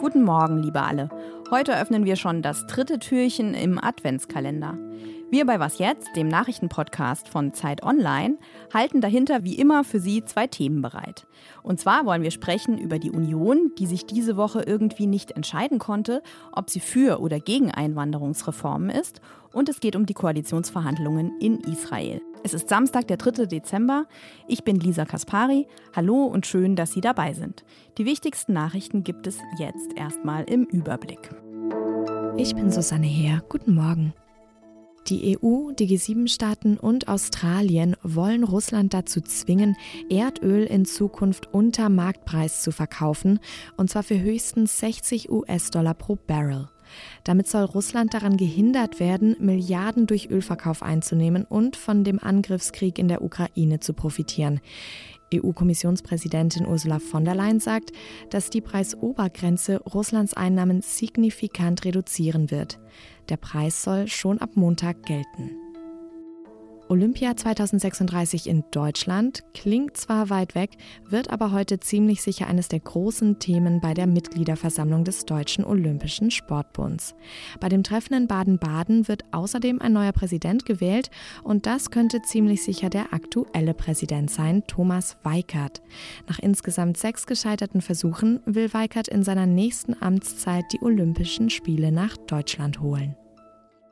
Guten Morgen, liebe alle. Heute öffnen wir schon das dritte Türchen im Adventskalender. Wir bei Was jetzt, dem Nachrichtenpodcast von Zeit Online, halten dahinter wie immer für Sie zwei Themen bereit. Und zwar wollen wir sprechen über die Union, die sich diese Woche irgendwie nicht entscheiden konnte, ob sie für oder gegen Einwanderungsreformen ist. Und es geht um die Koalitionsverhandlungen in Israel. Es ist Samstag, der 3. Dezember. Ich bin Lisa Kaspari. Hallo und schön, dass Sie dabei sind. Die wichtigsten Nachrichten gibt es jetzt erstmal im Überblick. Ich bin Susanne Heer. Guten Morgen. Die EU, die G7-Staaten und Australien wollen Russland dazu zwingen, Erdöl in Zukunft unter Marktpreis zu verkaufen, und zwar für höchstens 60 US-Dollar pro Barrel. Damit soll Russland daran gehindert werden, Milliarden durch Ölverkauf einzunehmen und von dem Angriffskrieg in der Ukraine zu profitieren. EU-Kommissionspräsidentin Ursula von der Leyen sagt, dass die Preisobergrenze Russlands Einnahmen signifikant reduzieren wird. Der Preis soll schon ab Montag gelten. Olympia 2036 in Deutschland klingt zwar weit weg, wird aber heute ziemlich sicher eines der großen Themen bei der Mitgliederversammlung des Deutschen Olympischen Sportbunds. Bei dem Treffen in Baden-Baden wird außerdem ein neuer Präsident gewählt und das könnte ziemlich sicher der aktuelle Präsident sein, Thomas Weikert. Nach insgesamt sechs gescheiterten Versuchen will Weikert in seiner nächsten Amtszeit die Olympischen Spiele nach Deutschland holen.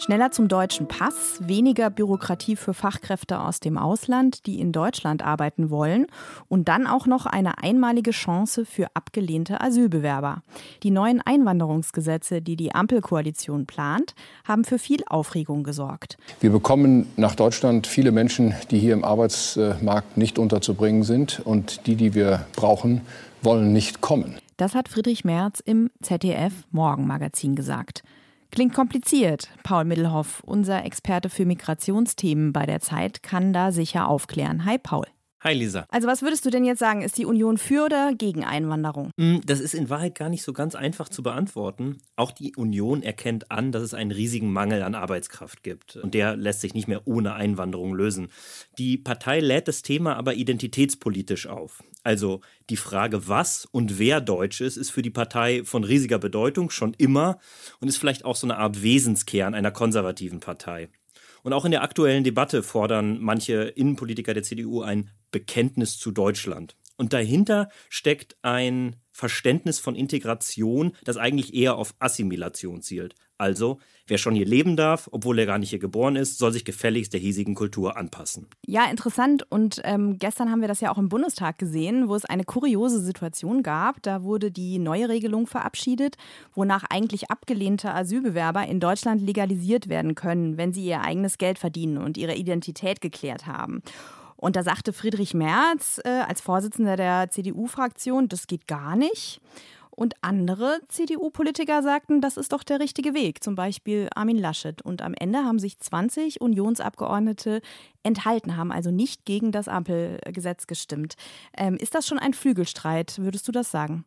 Schneller zum deutschen Pass, weniger Bürokratie für Fachkräfte aus dem Ausland, die in Deutschland arbeiten wollen und dann auch noch eine einmalige Chance für abgelehnte Asylbewerber. Die neuen Einwanderungsgesetze, die die Ampelkoalition plant, haben für viel Aufregung gesorgt. Wir bekommen nach Deutschland viele Menschen, die hier im Arbeitsmarkt nicht unterzubringen sind und die, die wir brauchen, wollen nicht kommen. Das hat Friedrich Merz im ZDF Morgenmagazin gesagt. Klingt kompliziert. Paul Middelhoff, unser Experte für Migrationsthemen bei der Zeit, kann da sicher aufklären. Hi, Paul. Hi Lisa. Also was würdest du denn jetzt sagen? Ist die Union für oder gegen Einwanderung? Hm, das ist in Wahrheit gar nicht so ganz einfach zu beantworten. Auch die Union erkennt an, dass es einen riesigen Mangel an Arbeitskraft gibt. Und der lässt sich nicht mehr ohne Einwanderung lösen. Die Partei lädt das Thema aber identitätspolitisch auf. Also die Frage, was und wer Deutsch ist, ist für die Partei von riesiger Bedeutung schon immer und ist vielleicht auch so eine Art Wesenskern einer konservativen Partei. Und auch in der aktuellen Debatte fordern manche Innenpolitiker der CDU ein Bekenntnis zu Deutschland. Und dahinter steckt ein Verständnis von Integration, das eigentlich eher auf Assimilation zielt. Also, wer schon hier leben darf, obwohl er gar nicht hier geboren ist, soll sich gefälligst der hiesigen Kultur anpassen. Ja, interessant. Und ähm, gestern haben wir das ja auch im Bundestag gesehen, wo es eine kuriose Situation gab. Da wurde die neue Regelung verabschiedet, wonach eigentlich abgelehnte Asylbewerber in Deutschland legalisiert werden können, wenn sie ihr eigenes Geld verdienen und ihre Identität geklärt haben. Und da sagte Friedrich Merz äh, als Vorsitzender der CDU-Fraktion, das geht gar nicht. Und andere CDU-Politiker sagten, das ist doch der richtige Weg, zum Beispiel Armin Laschet. Und am Ende haben sich 20 Unionsabgeordnete enthalten, haben also nicht gegen das Ampelgesetz gestimmt. Ähm, ist das schon ein Flügelstreit? Würdest du das sagen?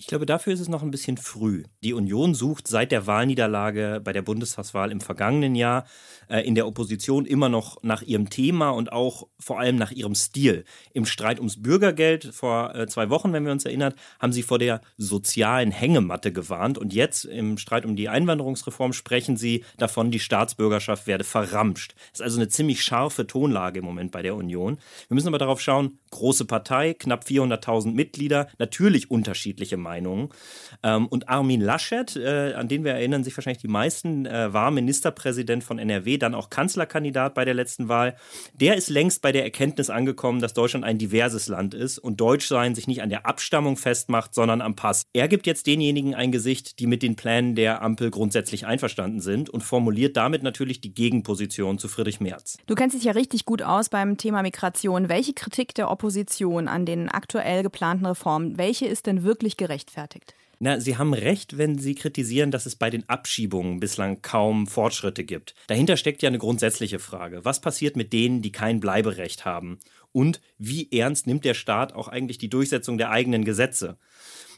Ich glaube, dafür ist es noch ein bisschen früh. Die Union sucht seit der Wahlniederlage bei der Bundestagswahl im vergangenen Jahr äh, in der Opposition immer noch nach ihrem Thema und auch vor allem nach ihrem Stil. Im Streit ums Bürgergeld vor äh, zwei Wochen, wenn wir uns erinnern, haben sie vor der sozialen Hängematte gewarnt. Und jetzt im Streit um die Einwanderungsreform sprechen sie davon, die Staatsbürgerschaft werde verramscht. Das ist also eine ziemlich scharfe Tonlage im Moment bei der Union. Wir müssen aber darauf schauen, große Partei, knapp 400.000 Mitglieder, natürlich unterschiedliche Meinungen. Ähm, und Armin Laschet, äh, an den wir erinnern sich wahrscheinlich die meisten, äh, war Ministerpräsident von NRW, dann auch Kanzlerkandidat bei der letzten Wahl. Der ist längst bei der Erkenntnis angekommen, dass Deutschland ein diverses Land ist und Deutschsein sich nicht an der Abstammung festmacht, sondern am Pass. Er gibt jetzt denjenigen ein Gesicht, die mit den Plänen der Ampel grundsätzlich einverstanden sind und formuliert damit natürlich die Gegenposition zu Friedrich Merz. Du kennst dich ja richtig gut aus beim Thema Migration. Welche Kritik der Opposition an den aktuell geplanten Reformen, welche ist denn wirklich gerecht? Gerechtfertigt. Na, Sie haben recht, wenn Sie kritisieren, dass es bei den Abschiebungen bislang kaum Fortschritte gibt. Dahinter steckt ja eine grundsätzliche Frage. Was passiert mit denen, die kein Bleiberecht haben? Und wie ernst nimmt der Staat auch eigentlich die Durchsetzung der eigenen Gesetze?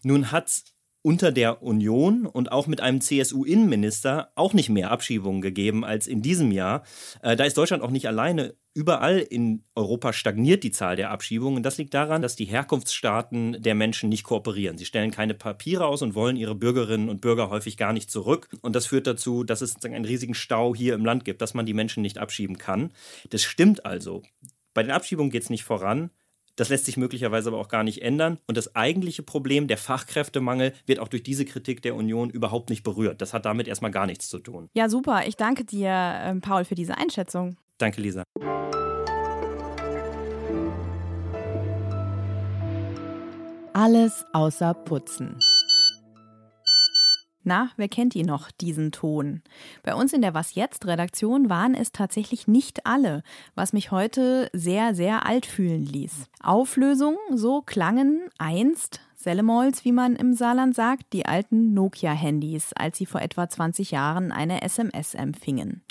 Nun hat unter der Union und auch mit einem CSU-Innenminister auch nicht mehr Abschiebungen gegeben als in diesem Jahr. Äh, da ist Deutschland auch nicht alleine. Überall in Europa stagniert die Zahl der Abschiebungen. Das liegt daran, dass die Herkunftsstaaten der Menschen nicht kooperieren. Sie stellen keine Papiere aus und wollen ihre Bürgerinnen und Bürger häufig gar nicht zurück. Und das führt dazu, dass es einen riesigen Stau hier im Land gibt, dass man die Menschen nicht abschieben kann. Das stimmt also. Bei den Abschiebungen geht es nicht voran. Das lässt sich möglicherweise aber auch gar nicht ändern. Und das eigentliche Problem, der Fachkräftemangel, wird auch durch diese Kritik der Union überhaupt nicht berührt. Das hat damit erstmal gar nichts zu tun. Ja, super. Ich danke dir, ähm, Paul, für diese Einschätzung. Danke, Lisa. Alles außer Putzen. Na, wer kennt ihn noch, diesen Ton? Bei uns in der Was jetzt Redaktion waren es tatsächlich nicht alle, was mich heute sehr, sehr alt fühlen ließ. Auflösung, so klangen einst Sellemols, wie man im Saarland sagt, die alten Nokia-Handys, als sie vor etwa 20 Jahren eine SMS empfingen.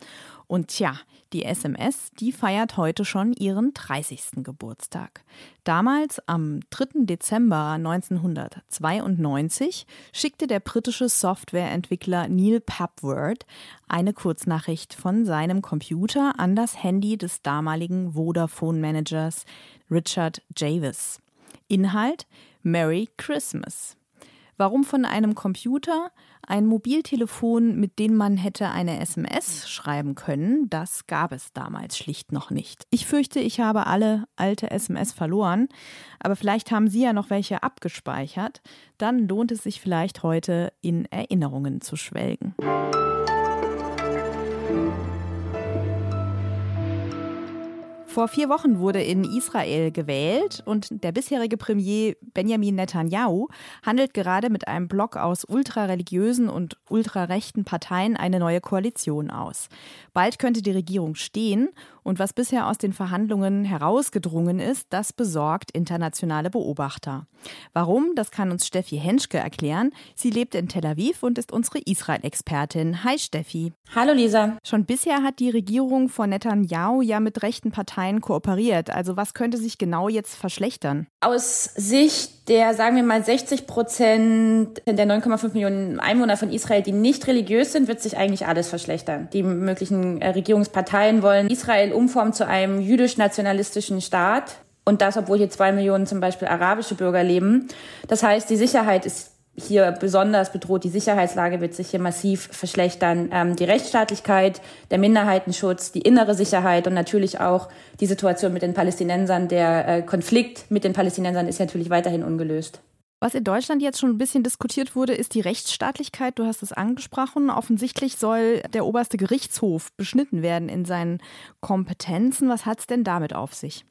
Und tja, die SMS, die feiert heute schon ihren 30. Geburtstag. Damals, am 3. Dezember 1992, schickte der britische Softwareentwickler Neil Papworth eine Kurznachricht von seinem Computer an das Handy des damaligen Vodafone-Managers Richard Javis. Inhalt Merry Christmas. Warum von einem Computer? Ein Mobiltelefon, mit dem man hätte eine SMS schreiben können, das gab es damals schlicht noch nicht. Ich fürchte, ich habe alle alte SMS verloren, aber vielleicht haben Sie ja noch welche abgespeichert. Dann lohnt es sich vielleicht heute in Erinnerungen zu schwelgen. Vor vier Wochen wurde in Israel gewählt und der bisherige Premier Benjamin Netanyahu handelt gerade mit einem Block aus ultrareligiösen und ultrarechten Parteien eine neue Koalition aus. Bald könnte die Regierung stehen und was bisher aus den Verhandlungen herausgedrungen ist, das besorgt internationale Beobachter. Warum, das kann uns Steffi Henschke erklären. Sie lebt in Tel Aviv und ist unsere Israel-Expertin. Hi Steffi. Hallo Lisa. Schon bisher hat die Regierung von Netanyahu ja mit rechten Parteien kooperiert. Also was könnte sich genau jetzt verschlechtern? Aus Sicht der, sagen wir mal, 60 Prozent der 9,5 Millionen Einwohner von Israel, die nicht religiös sind, wird sich eigentlich alles verschlechtern. Die möglichen äh, Regierungsparteien wollen Israel umformen zu einem jüdisch-nationalistischen Staat. Und das, obwohl hier zwei Millionen zum Beispiel arabische Bürger leben. Das heißt, die Sicherheit ist hier besonders bedroht. Die Sicherheitslage wird sich hier massiv verschlechtern. Ähm, die Rechtsstaatlichkeit, der Minderheitenschutz, die innere Sicherheit und natürlich auch die Situation mit den Palästinensern. Der äh, Konflikt mit den Palästinensern ist natürlich weiterhin ungelöst. Was in Deutschland jetzt schon ein bisschen diskutiert wurde, ist die Rechtsstaatlichkeit. Du hast es angesprochen. Offensichtlich soll der oberste Gerichtshof beschnitten werden in seinen Kompetenzen. Was hat es denn damit auf sich?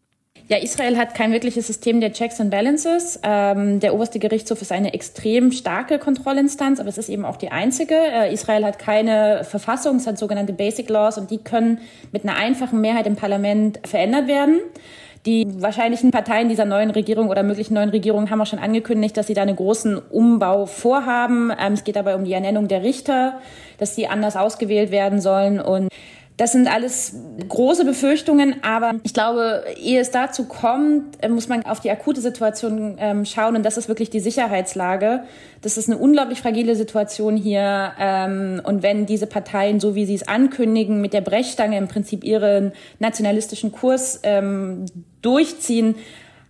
Ja, Israel hat kein wirkliches System der Checks and Balances. Ähm, der oberste Gerichtshof ist eine extrem starke Kontrollinstanz, aber es ist eben auch die einzige. Äh, Israel hat keine Verfassung, es hat sogenannte Basic Laws und die können mit einer einfachen Mehrheit im Parlament verändert werden. Die wahrscheinlichen Parteien dieser neuen Regierung oder möglichen neuen Regierung haben auch schon angekündigt, dass sie da einen großen Umbau vorhaben. Ähm, es geht dabei um die Ernennung der Richter, dass sie anders ausgewählt werden sollen und das sind alles große Befürchtungen, aber ich glaube, ehe es dazu kommt, äh, muss man auf die akute Situation ähm, schauen und das ist wirklich die Sicherheitslage. Das ist eine unglaublich fragile Situation hier ähm, und wenn diese Parteien, so wie sie es ankündigen, mit der Brechstange im Prinzip ihren nationalistischen Kurs ähm, durchziehen,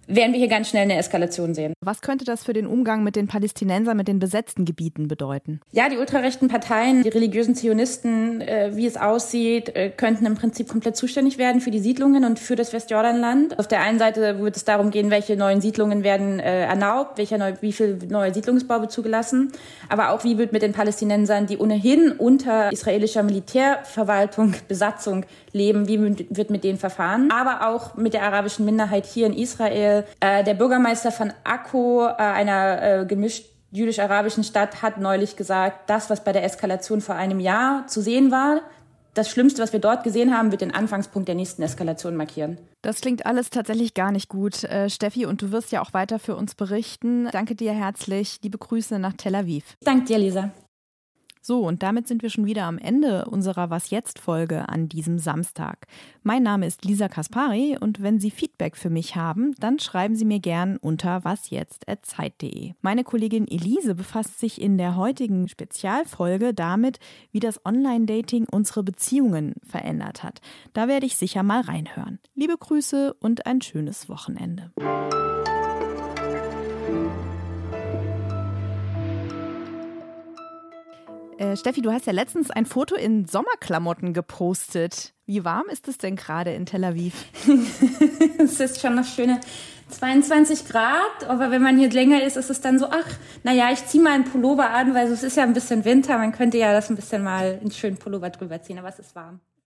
werden wir hier ganz schnell eine Eskalation sehen. Was könnte das für den Umgang mit den Palästinensern, mit den besetzten Gebieten bedeuten? Ja, die ultrarechten Parteien, die religiösen Zionisten, äh, wie es aussieht, äh, könnten im Prinzip komplett zuständig werden für die Siedlungen und für das Westjordanland. Auf der einen Seite wird es darum gehen, welche neuen Siedlungen werden äh, erlaubt, welcher neu, wie viel neue Siedlungsbau wird zugelassen, aber auch wie wird mit den Palästinensern, die ohnehin unter israelischer Militärverwaltung, Besatzung leben, wie wird mit denen verfahren, aber auch mit der arabischen Minderheit hier in Israel äh, der Bürgermeister von Akko, äh, einer äh, gemischt jüdisch-arabischen Stadt, hat neulich gesagt, das, was bei der Eskalation vor einem Jahr zu sehen war, das Schlimmste, was wir dort gesehen haben, wird den Anfangspunkt der nächsten Eskalation markieren. Das klingt alles tatsächlich gar nicht gut, äh, Steffi, und du wirst ja auch weiter für uns berichten. Danke dir herzlich. Liebe Grüße nach Tel Aviv. Danke dir, Lisa. So, und damit sind wir schon wieder am Ende unserer Was jetzt Folge an diesem Samstag. Mein Name ist Lisa Kaspari und wenn Sie Feedback für mich haben, dann schreiben Sie mir gern unter wasjetzt@zeit.de. Meine Kollegin Elise befasst sich in der heutigen Spezialfolge damit, wie das Online-Dating unsere Beziehungen verändert hat. Da werde ich sicher mal reinhören. Liebe Grüße und ein schönes Wochenende. Äh, Steffi, du hast ja letztens ein Foto in Sommerklamotten gepostet. Wie warm ist es denn gerade in Tel Aviv? es ist schon noch schöne 22 Grad, aber wenn man hier länger ist, ist es dann so, ach, naja, ich ziehe mal einen Pullover an, weil es ist ja ein bisschen Winter, man könnte ja das ein bisschen mal einen schönen Pullover drüber ziehen, aber es ist warm.